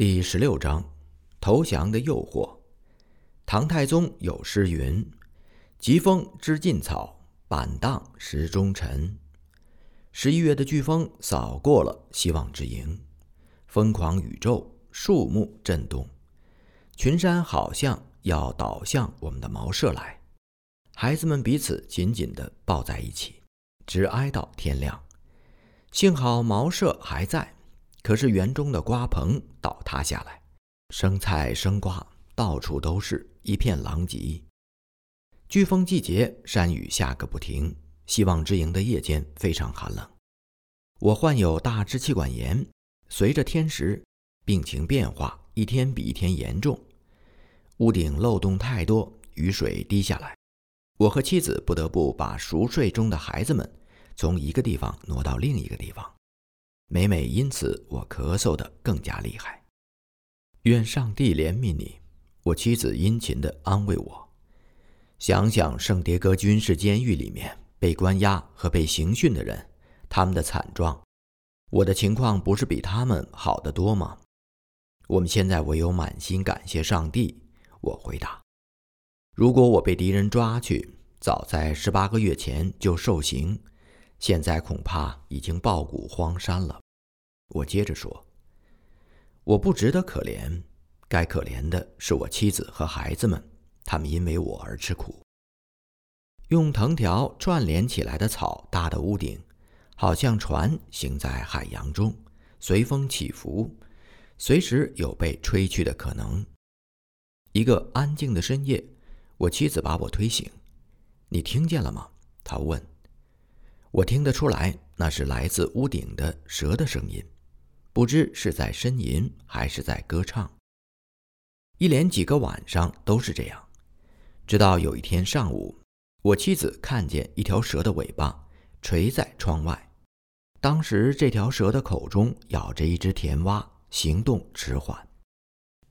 第十六章，投降的诱惑。唐太宗有诗云：“疾风知劲草，板荡识忠臣。”十一月的飓风扫过了希望之营，疯狂宇宙，树木震动，群山好像要倒向我们的茅舍来。孩子们彼此紧紧地抱在一起，直挨到天亮。幸好茅舍还在。可是园中的瓜棚倒塌下来，生菜生瓜到处都是，一片狼藉。飓风季节，山雨下个不停。希望之营的夜间非常寒冷。我患有大支气管炎，随着天时，病情变化，一天比一天严重。屋顶漏洞太多，雨水滴下来，我和妻子不得不把熟睡中的孩子们从一个地方挪到另一个地方。每每因此，我咳嗽的更加厉害。愿上帝怜悯你，我妻子殷勤的安慰我。想想圣迭戈军事监狱里面被关押和被刑讯的人，他们的惨状，我的情况不是比他们好得多吗？我们现在唯有满心感谢上帝。我回答：如果我被敌人抓去，早在十八个月前就受刑。现在恐怕已经抱骨荒山了。我接着说：“我不值得可怜，该可怜的是我妻子和孩子们，他们因为我而吃苦。用藤条串联起来的草搭的屋顶，好像船行在海洋中，随风起伏，随时有被吹去的可能。一个安静的深夜，我妻子把我推醒：‘你听见了吗？’她问。”我听得出来，那是来自屋顶的蛇的声音，不知是在呻吟还是在歌唱。一连几个晚上都是这样，直到有一天上午，我妻子看见一条蛇的尾巴垂在窗外。当时这条蛇的口中咬着一只甜蛙，行动迟缓。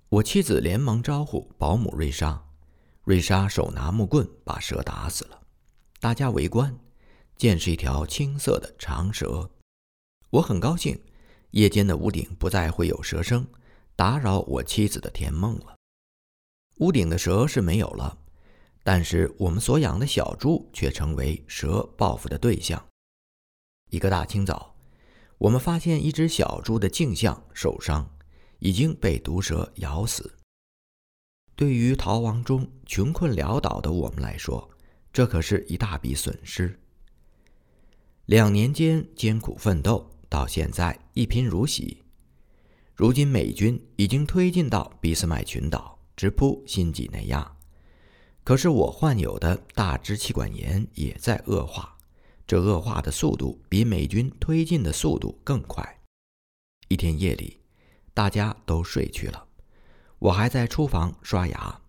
我妻子连忙招呼保姆瑞莎，瑞莎手拿木棍把蛇打死了。大家围观。见是一条青色的长蛇，我很高兴，夜间的屋顶不再会有蛇声，打扰我妻子的甜梦了。屋顶的蛇是没有了，但是我们所养的小猪却成为蛇报复的对象。一个大清早，我们发现一只小猪的镜像受伤，已经被毒蛇咬死。对于逃亡中穷困潦倒的我们来说，这可是一大笔损失。两年间艰苦奋斗，到现在一贫如洗。如今美军已经推进到俾斯麦群岛，直扑新几内亚。可是我患有的大支气管炎也在恶化，这恶化的速度比美军推进的速度更快。一天夜里，大家都睡去了，我还在厨房刷牙，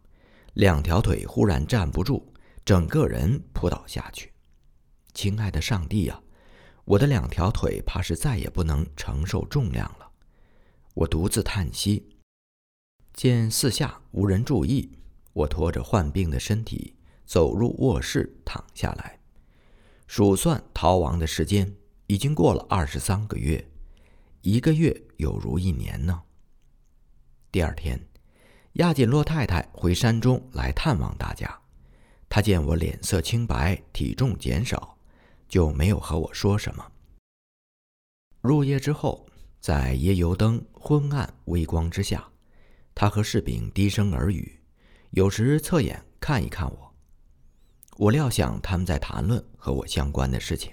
两条腿忽然站不住，整个人扑倒下去。亲爱的上帝呀！我的两条腿怕是再也不能承受重量了，我独自叹息。见四下无人注意，我拖着患病的身体走入卧室，躺下来，数算逃亡的时间，已经过了二十三个月，一个月有如一年呢。第二天，亚锦洛太太回山中来探望大家，她见我脸色清白，体重减少。就没有和我说什么。入夜之后，在夜油灯昏暗微光之下，他和士兵低声耳语，有时侧眼看一看我。我料想他们在谈论和我相关的事情。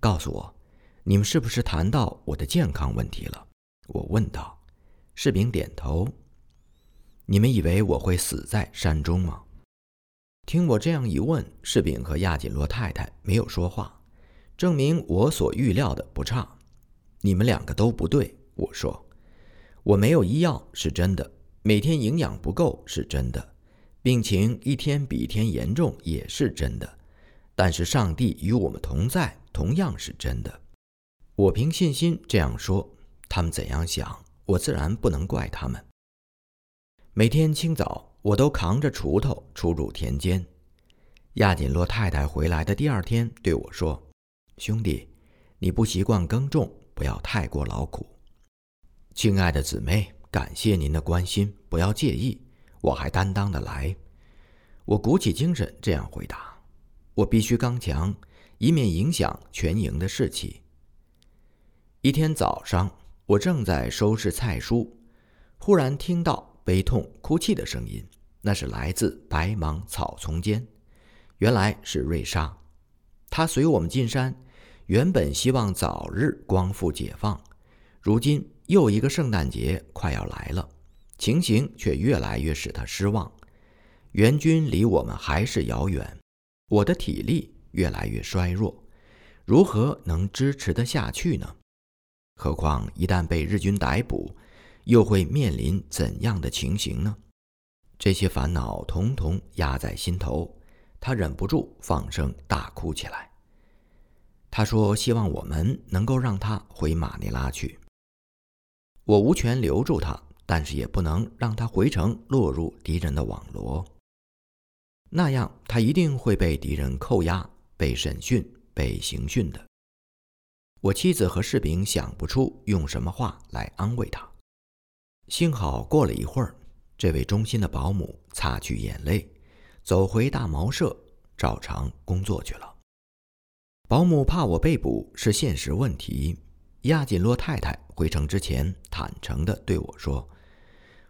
告诉我，你们是不是谈到我的健康问题了？我问道。士兵点头。你们以为我会死在山中吗？听我这样一问，士兵和亚锦洛太太没有说话，证明我所预料的不差。你们两个都不对，我说，我没有医药是真的，每天营养不够是真的，病情一天比一天严重也是真的，但是上帝与我们同在同样是真的。我凭信心这样说，他们怎样想，我自然不能怪他们。每天清早。我都扛着锄头出入田间。亚锦洛太太回来的第二天对我说：“兄弟，你不习惯耕种，不要太过劳苦。”亲爱的姊妹，感谢您的关心，不要介意，我还担当的来。”我鼓起精神这样回答：“我必须刚强，以免影响全营的士气。”一天早上，我正在收拾菜蔬，忽然听到悲痛哭泣的声音，那是来自白芒草丛间。原来是瑞莎，她随我们进山，原本希望早日光复解放，如今又一个圣诞节快要来了，情形却越来越使她失望。援军离我们还是遥远，我的体力越来越衰弱，如何能支持得下去呢？何况一旦被日军逮捕，又会面临怎样的情形呢？这些烦恼统统压在心头，他忍不住放声大哭起来。他说：“希望我们能够让他回马尼拉去。我无权留住他，但是也不能让他回城落入敌人的网罗。那样，他一定会被敌人扣押、被审讯、被刑讯的。”我妻子和士兵想不出用什么话来安慰他。幸好过了一会儿，这位忠心的保姆擦去眼泪，走回大茅舍，照常工作去了。保姆怕我被捕是现实问题。亚锦洛太太回城之前，坦诚地对我说：“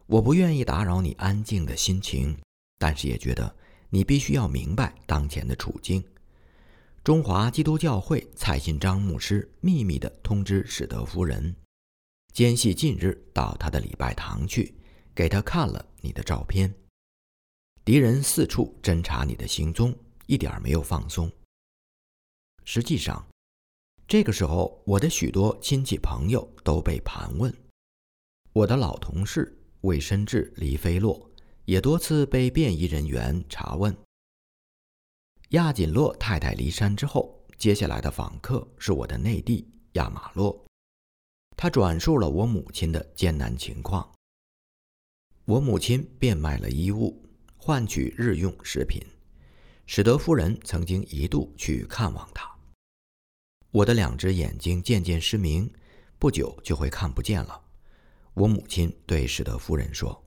我不愿意打扰你安静的心情，但是也觉得你必须要明白当前的处境。”中华基督教会蔡信章牧师秘密地通知史德夫人，奸细近日到他的礼拜堂去，给他看了你的照片。敌人四处侦查你的行踪，一点没有放松。实际上，这个时候我的许多亲戚朋友都被盘问，我的老同事魏申志、黎飞洛也多次被便衣人员查问。亚锦洛太太离山之后，接下来的访客是我的内弟亚马洛。他转述了我母亲的艰难情况。我母亲变卖了衣物，换取日用食品，使得夫人曾经一度去看望他。我的两只眼睛渐渐失明，不久就会看不见了。我母亲对史德夫人说：“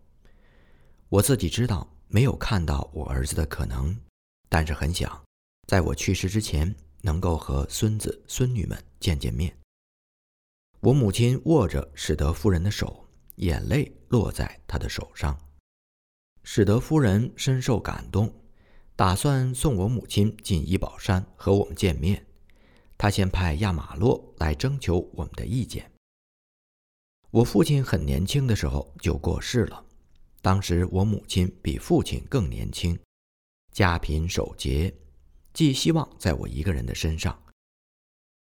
我自己知道没有看到我儿子的可能。”但是很想，在我去世之前，能够和孙子孙女们见见面。我母亲握着史德夫人的手，眼泪落在她的手上。史德夫人深受感动，打算送我母亲进怡宝山和我们见面。她先派亚马洛来征求我们的意见。我父亲很年轻的时候就过世了，当时我母亲比父亲更年轻。家贫守节，寄希望在我一个人的身上。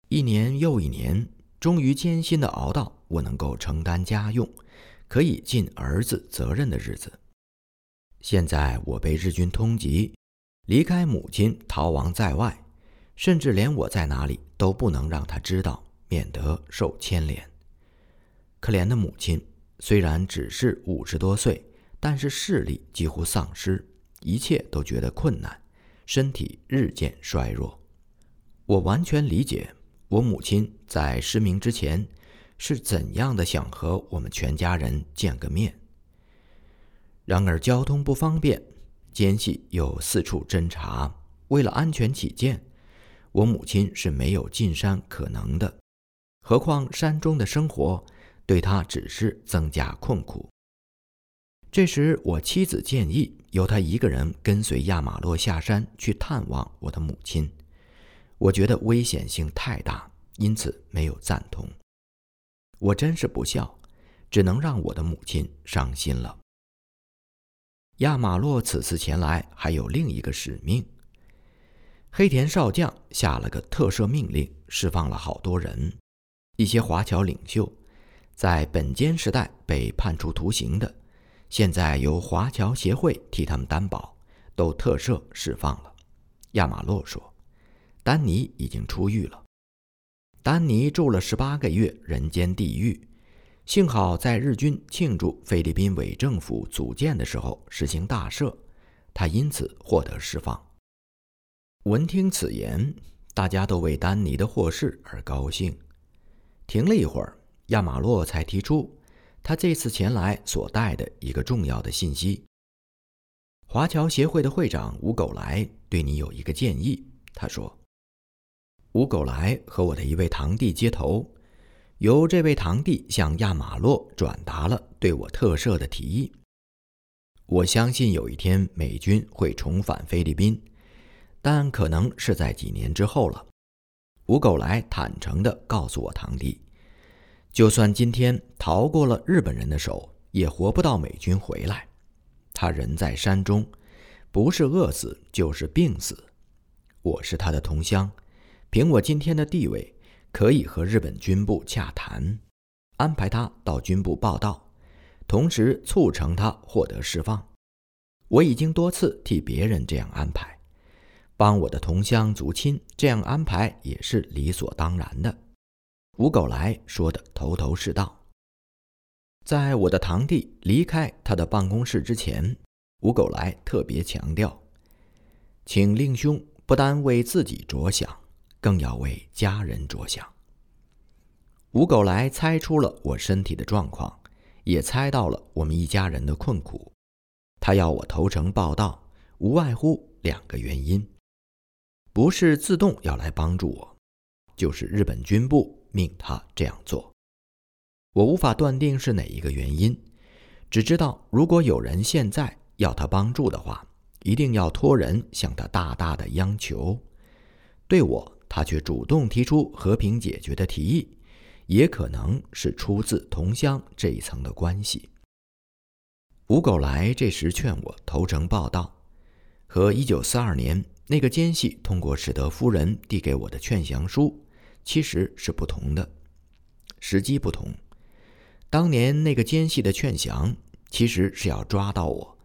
一年又一年，终于艰辛地熬到我能够承担家用，可以尽儿子责任的日子。现在我被日军通缉，离开母亲，逃亡在外，甚至连我在哪里都不能让他知道，免得受牵连。可怜的母亲，虽然只是五十多岁，但是视力几乎丧失。一切都觉得困难，身体日渐衰弱。我完全理解我母亲在失明之前是怎样的想和我们全家人见个面。然而交通不方便，奸细又四处侦查，为了安全起见，我母亲是没有进山可能的。何况山中的生活对她只是增加困苦。这时，我妻子建议由他一个人跟随亚马洛下山去探望我的母亲。我觉得危险性太大，因此没有赞同。我真是不孝，只能让我的母亲伤心了。亚马洛此次前来还有另一个使命。黑田少将下了个特赦命令，释放了好多人，一些华侨领袖，在本间时代被判处徒刑的。现在由华侨协会替他们担保，都特赦释放了。亚马洛说：“丹尼已经出狱了。丹尼住了十八个月人间地狱，幸好在日军庆祝菲律宾伪政府组建的时候实行大赦，他因此获得释放。”闻听此言，大家都为丹尼的获释而高兴。停了一会儿，亚马洛才提出。他这次前来所带的一个重要的信息。华侨协会的会长吴狗来对你有一个建议，他说：“吴狗来和我的一位堂弟接头，由这位堂弟向亚马洛转达了对我特赦的提议。我相信有一天美军会重返菲律宾，但可能是在几年之后了。”吴狗来坦诚地告诉我堂弟：“就算今天逃过了日本人的手，也活不到美军回来。”他人在山中，不是饿死就是病死。我是他的同乡，凭我今天的地位，可以和日本军部洽谈，安排他到军部报道，同时促成他获得释放。我已经多次替别人这样安排，帮我的同乡族亲这样安排也是理所当然的。吴狗来说的头头是道。在我的堂弟离开他的办公室之前，吴狗来特别强调，请令兄不单为自己着想，更要为家人着想。吴狗来猜出了我身体的状况，也猜到了我们一家人的困苦，他要我投诚报道，无外乎两个原因：不是自动要来帮助我，就是日本军部命他这样做。我无法断定是哪一个原因，只知道如果有人现在要他帮助的话，一定要托人向他大大的央求。对我，他却主动提出和平解决的提议，也可能是出自同乡这一层的关系。吴狗来这时劝我投诚报道，和一九四二年那个奸细通过史德夫人递给我的劝降书，其实是不同的，时机不同。当年那个奸细的劝降，其实是要抓到我，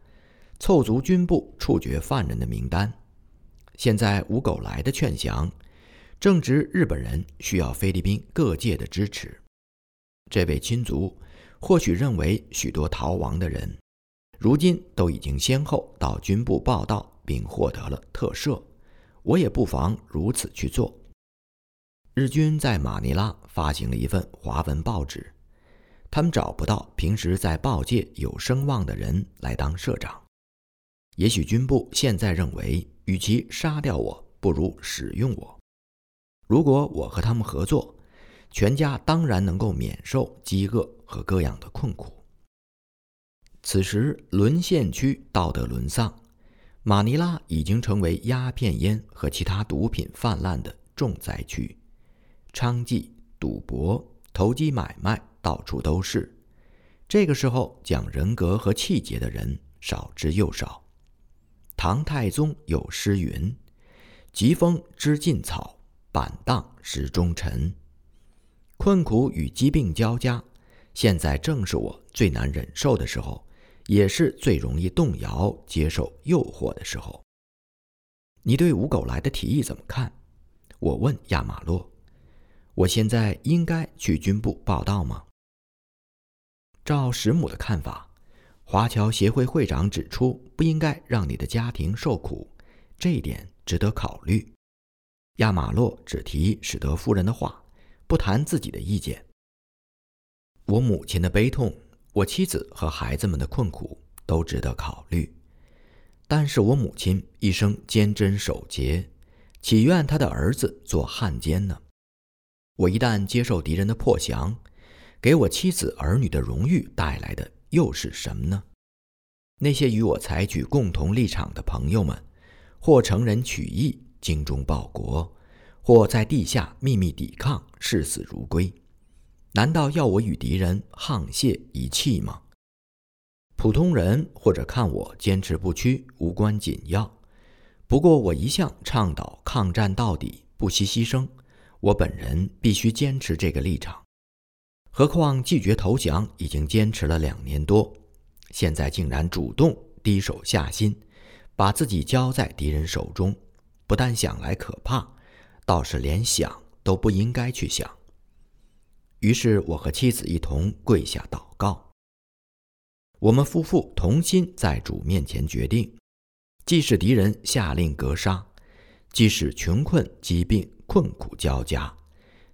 凑足军部处决犯人的名单。现在吴狗来的劝降，正值日本人需要菲律宾各界的支持。这位亲族或许认为许多逃亡的人，如今都已经先后到军部报道，并获得了特赦。我也不妨如此去做。日军在马尼拉发行了一份华文报纸。他们找不到平时在报界有声望的人来当社长。也许军部现在认为，与其杀掉我，不如使用我。如果我和他们合作，全家当然能够免受饥饿和各样的困苦。此时，沦陷区道德沦丧，马尼拉已经成为鸦片烟和其他毒品泛滥的重灾区，娼妓、赌博、投机买卖。到处都是，这个时候讲人格和气节的人少之又少。唐太宗有诗云：“疾风知劲草，板荡识忠臣。”困苦与疾病交加，现在正是我最难忍受的时候，也是最容易动摇、接受诱惑的时候。你对吴狗来的提议怎么看？我问亚马洛：“我现在应该去军部报道吗？”照石母的看法，华侨协会会长指出，不应该让你的家庭受苦，这一点值得考虑。亚马洛只提史德夫人的话，不谈自己的意见。我母亲的悲痛，我妻子和孩子们的困苦都值得考虑。但是我母亲一生坚贞守节，岂愿她的儿子做汉奸呢？我一旦接受敌人的破降。给我妻子儿女的荣誉带来的又是什么呢？那些与我采取共同立场的朋友们，或成人取义精忠报国，或在地下秘密抵抗视死如归，难道要我与敌人沆瀣一气吗？普通人或者看我坚持不屈无关紧要，不过我一向倡导抗战到底，不惜牺牲。我本人必须坚持这个立场。何况拒绝投降已经坚持了两年多，现在竟然主动低手下心，把自己交在敌人手中，不但想来可怕，倒是连想都不应该去想。于是我和妻子一同跪下祷告。我们夫妇同心在主面前决定，即使敌人下令格杀，即使穷困疾病困苦交加。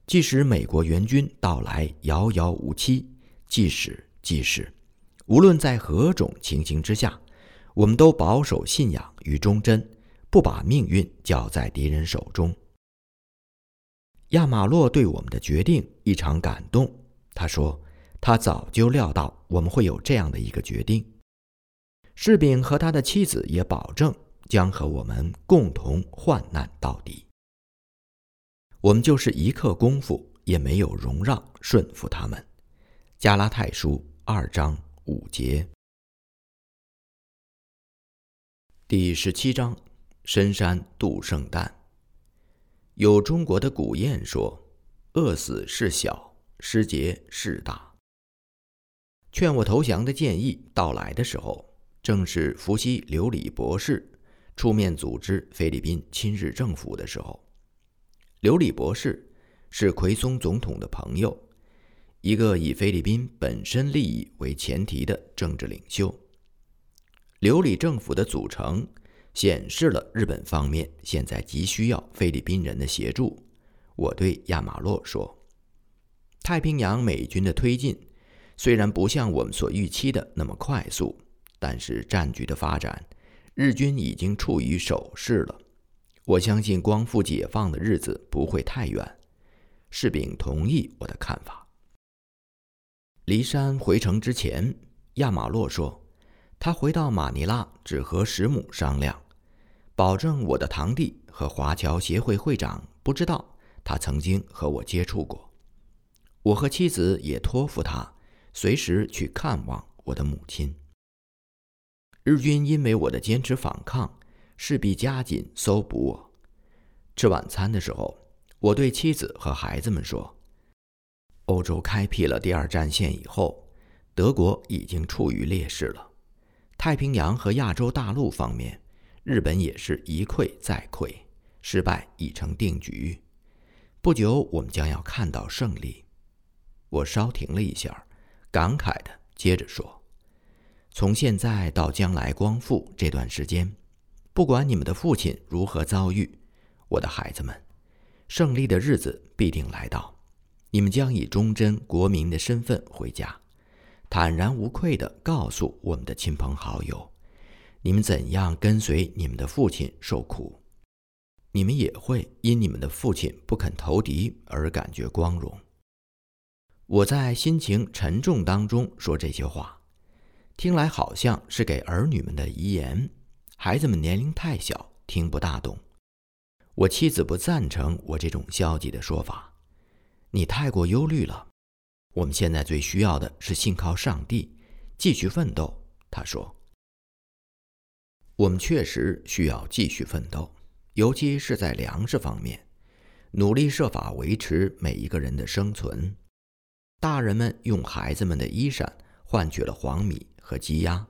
即使美国援军到来遥遥无期，即使即使，无论在何种情形之下，我们都保守信仰与忠贞，不把命运交在敌人手中。亚马洛对我们的决定异常感动。他说：“他早就料到我们会有这样的一个决定。”士兵和他的妻子也保证将和我们共同患难到底。我们就是一刻功夫也没有容让顺服他们。加拉太书二章五节，第十七章：深山度圣诞。有中国的古谚说：“饿死是小，失节是大。”劝我投降的建议到来的时候，正是伏羲刘礼博士出面组织菲律宾亲日政府的时候。刘礼博士是奎松总统的朋友。一个以菲律宾本身利益为前提的政治领袖。刘礼政府的组成显示了日本方面现在急需要菲律宾人的协助。我对亚马洛说：“太平洋美军的推进虽然不像我们所预期的那么快速，但是战局的发展，日军已经处于守势了。我相信光复解放的日子不会太远。”士兵同意我的看法。离山回城之前，亚马洛说：“他回到马尼拉，只和石母商量，保证我的堂弟和华侨协会会长不知道他曾经和我接触过。我和妻子也托付他，随时去看望我的母亲。日军因为我的坚持反抗，势必加紧搜捕我。吃晚餐的时候，我对妻子和孩子们说。”欧洲开辟了第二战线以后，德国已经处于劣势了。太平洋和亚洲大陆方面，日本也是一溃再溃，失败已成定局。不久，我们将要看到胜利。我稍停了一下，感慨地接着说：“从现在到将来光复这段时间，不管你们的父亲如何遭遇，我的孩子们，胜利的日子必定来到。”你们将以忠贞国民的身份回家，坦然无愧地告诉我们的亲朋好友，你们怎样跟随你们的父亲受苦，你们也会因你们的父亲不肯投敌而感觉光荣。我在心情沉重当中说这些话，听来好像是给儿女们的遗言，孩子们年龄太小，听不大懂。我妻子不赞成我这种消极的说法。你太过忧虑了，我们现在最需要的是信靠上帝，继续奋斗。他说：“我们确实需要继续奋斗，尤其是在粮食方面，努力设法维持每一个人的生存。大人们用孩子们的衣衫换取了黄米和鸡鸭。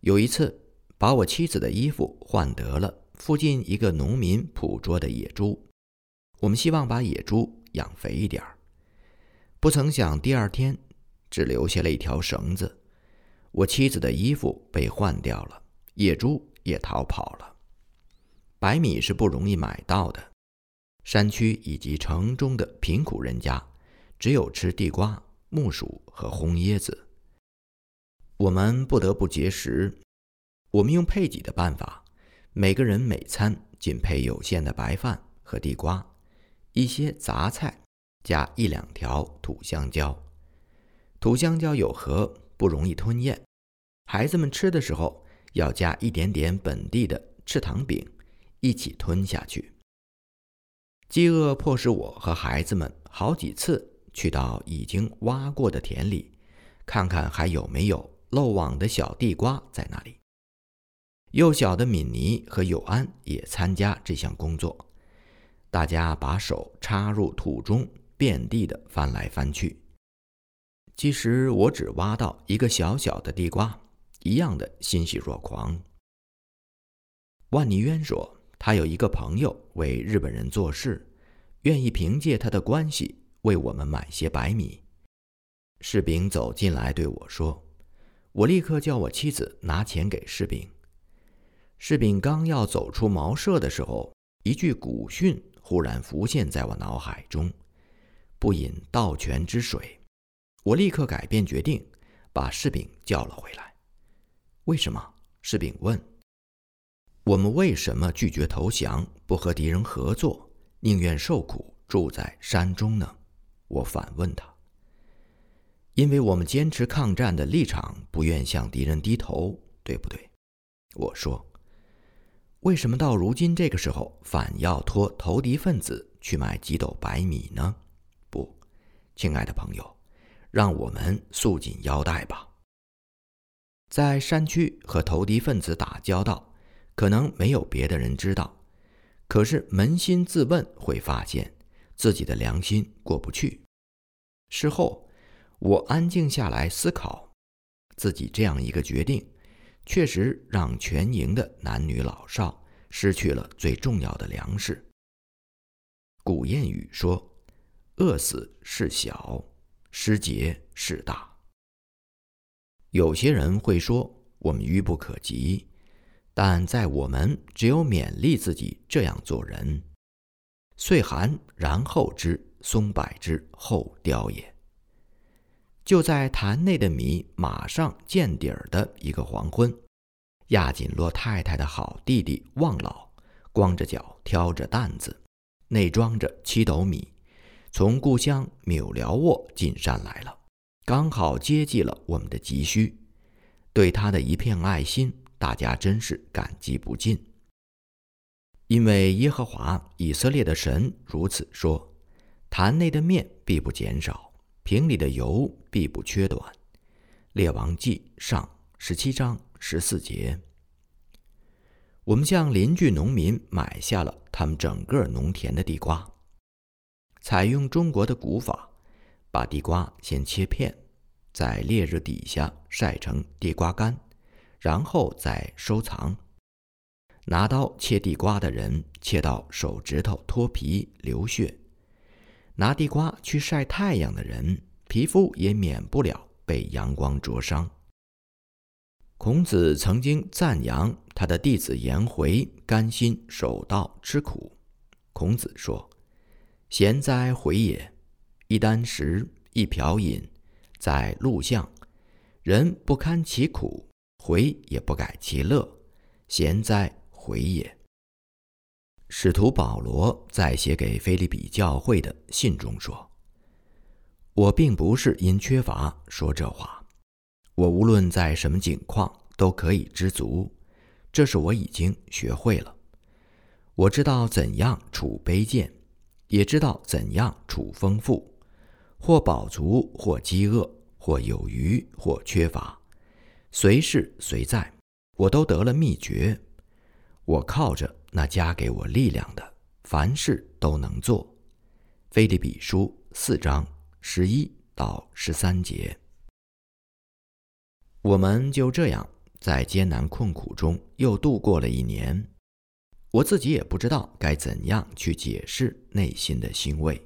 有一次，把我妻子的衣服换得了附近一个农民捕捉的野猪。我们希望把野猪。”养肥一点儿，不曾想第二天只留下了一条绳子。我妻子的衣服被换掉了，野猪也逃跑了。白米是不容易买到的，山区以及城中的贫苦人家只有吃地瓜、木薯和红椰子。我们不得不节食。我们用配给的办法，每个人每餐仅配有限的白饭和地瓜。一些杂菜，加一两条土香蕉。土香蕉有核，不容易吞咽。孩子们吃的时候要加一点点本地的赤糖饼，一起吞下去。饥饿迫使我和孩子们好几次去到已经挖过的田里，看看还有没有漏网的小地瓜在那里。幼小的敏尼和友安也参加这项工作。大家把手插入土中，遍地的翻来翻去。其实我只挖到一个小小的地瓜，一样的欣喜若狂。万尼渊说，他有一个朋友为日本人做事，愿意凭借他的关系为我们买些白米。士兵走进来对我说：“我立刻叫我妻子拿钱给士兵。”士兵刚要走出茅舍的时候，一句古训。忽然浮现在我脑海中，不饮盗泉之水。我立刻改变决定，把士兵叫了回来。为什么？士兵问。我们为什么拒绝投降，不和敌人合作，宁愿受苦住在山中呢？我反问他。因为我们坚持抗战的立场，不愿向敌人低头，对不对？我说。为什么到如今这个时候，反要托投敌分子去买几斗白米呢？不，亲爱的朋友，让我们束紧腰带吧。在山区和投敌分子打交道，可能没有别的人知道，可是扪心自问，会发现自己的良心过不去。事后，我安静下来思考，自己这样一个决定。确实让全营的男女老少失去了最重要的粮食。古谚语说：“饿死事小，失节事大。”有些人会说我们愚不可及，但在我们只有勉励自己这样做人。岁寒然后知松柏之后凋也。就在坛内的米马上见底儿的一个黄昏，亚锦洛太太的好弟弟望老光着脚挑着担子，内装着七斗米，从故乡繆辽沃进山来了，刚好接济了我们的急需。对他的一片爱心，大家真是感激不尽。因为耶和华以色列的神如此说：坛内的面必不减少。瓶里的油必不缺短，《列王记上》十七章十四节。我们向邻居农民买下了他们整个农田的地瓜，采用中国的古法，把地瓜先切片，在烈日底下晒成地瓜干，然后再收藏。拿刀切地瓜的人，切到手指头脱皮流血。拿地瓜去晒太阳的人，皮肤也免不了被阳光灼伤。孔子曾经赞扬他的弟子颜回甘心守道吃苦。孔子说：“贤哉回也！一箪食，一瓢饮，在路巷，人不堪其苦，回也不改其乐，贤哉回也！”使徒保罗在写给菲利比教会的信中说：“我并不是因缺乏说这话，我无论在什么境况都可以知足，这是我已经学会了。我知道怎样处卑贱，也知道怎样处丰富，或饱足，或饥饿，或有余，或缺乏，随是随在，我都得了秘诀。我靠着。”那加给我力量的，凡事都能做。菲利比书四章十一到十三节。我们就这样在艰难困苦中又度过了一年。我自己也不知道该怎样去解释内心的欣慰。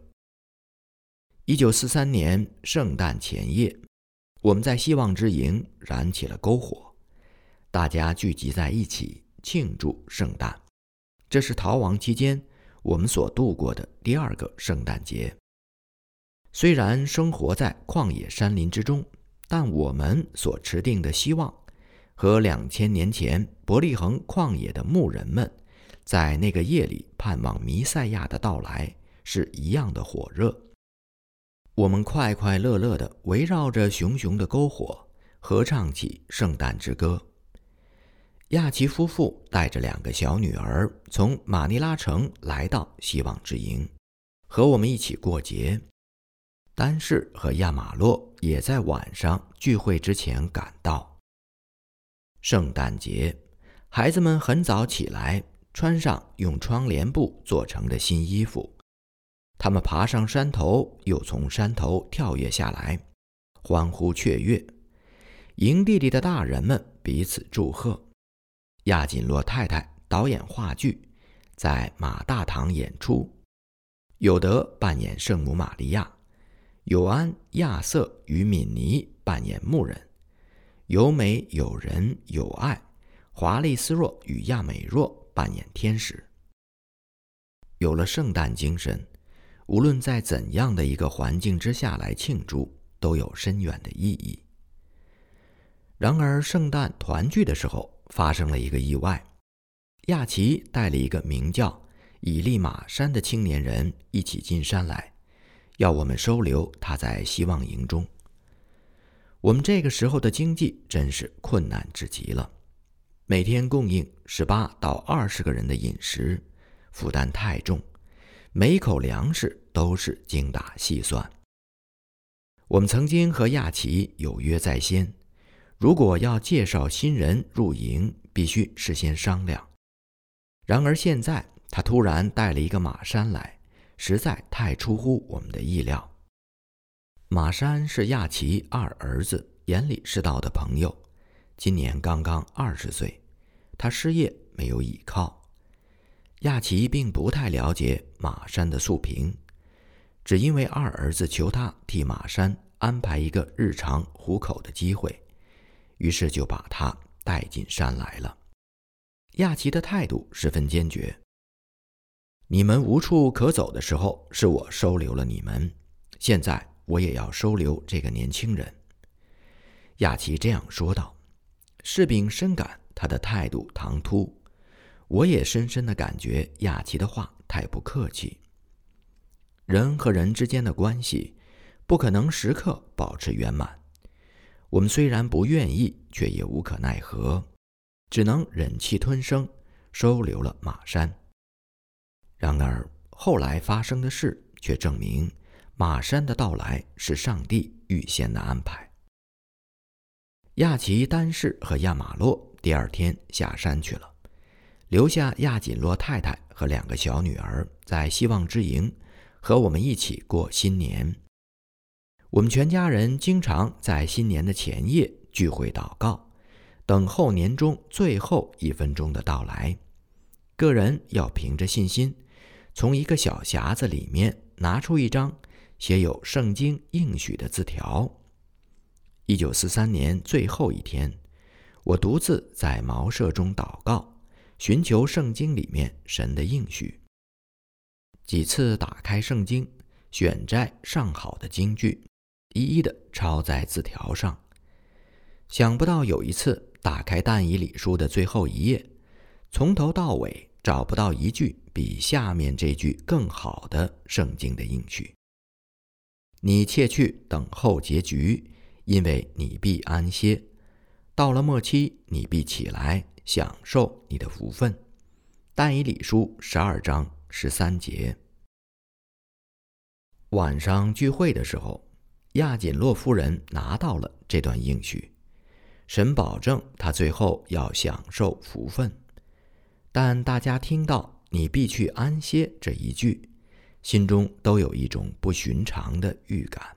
一九四三年圣诞前夜，我们在希望之营燃起了篝火，大家聚集在一起庆祝圣诞。这是逃亡期间我们所度过的第二个圣诞节。虽然生活在旷野山林之中，但我们所持定的希望，和两千年前伯利恒旷野的牧人们在那个夜里盼望弥赛亚的到来是一样的火热。我们快快乐乐地围绕着熊熊的篝火，合唱起圣诞之歌。亚奇夫妇带着两个小女儿从马尼拉城来到希望之营，和我们一起过节。丹士和亚马洛也在晚上聚会之前赶到。圣诞节，孩子们很早起来，穿上用窗帘布做成的新衣服。他们爬上山头，又从山头跳跃下来，欢呼雀跃。营地里的大人们彼此祝贺。亚锦洛太太导演话剧，在马大堂演出。有德扮演圣母玛利亚，有安、亚瑟与敏尼扮演牧人，有美、有仁、有爱，华丽斯若与亚美若扮演天使。有了圣诞精神，无论在怎样的一个环境之下来庆祝，都有深远的意义。然而，圣诞团聚的时候发生了一个意外。亚奇带了一个名叫以利马山的青年人一起进山来，要我们收留他在希望营中。我们这个时候的经济真是困难至极了，每天供应十八到二十个人的饮食，负担太重，每口粮食都是精打细算。我们曾经和亚奇有约在先，如果要介绍新人入营，必须事先商量。然而现在他突然带了一个马山来，实在太出乎我们的意料。马山是亚奇二儿子眼里是道的朋友，今年刚刚二十岁，他失业没有依靠。亚奇并不太了解马山的素平，只因为二儿子求他替马山安排一个日常糊口的机会，于是就把他带进山来了。亚奇的态度十分坚决。你们无处可走的时候，是我收留了你们，现在我也要收留这个年轻人。亚奇这样说道。士兵深感他的态度唐突，我也深深的感觉亚奇的话太不客气。人和人之间的关系，不可能时刻保持圆满。我们虽然不愿意，却也无可奈何。只能忍气吞声，收留了马山。然而后来发生的事却证明，马山的到来是上帝预先的安排。亚奇丹氏和亚马洛第二天下山去了，留下亚锦洛太太和两个小女儿在希望之营和我们一起过新年。我们全家人经常在新年的前夜聚会祷告。等候年终最后一分钟的到来，个人要凭着信心，从一个小匣子里面拿出一张写有圣经应许的字条。一九四三年最后一天，我独自在茅舍中祷告，寻求圣经里面神的应许。几次打开圣经，选摘上好的经句，一一的抄在字条上。想不到有一次。打开但以理书的最后一页，从头到尾找不到一句比下面这句更好的圣经的应许。你切去等候结局，因为你必安歇。到了末期，你必起来享受你的福分。但以理书十二章十三节。晚上聚会的时候，亚锦洛夫人拿到了这段应许。神保证他最后要享受福分，但大家听到“你必去安歇”这一句，心中都有一种不寻常的预感。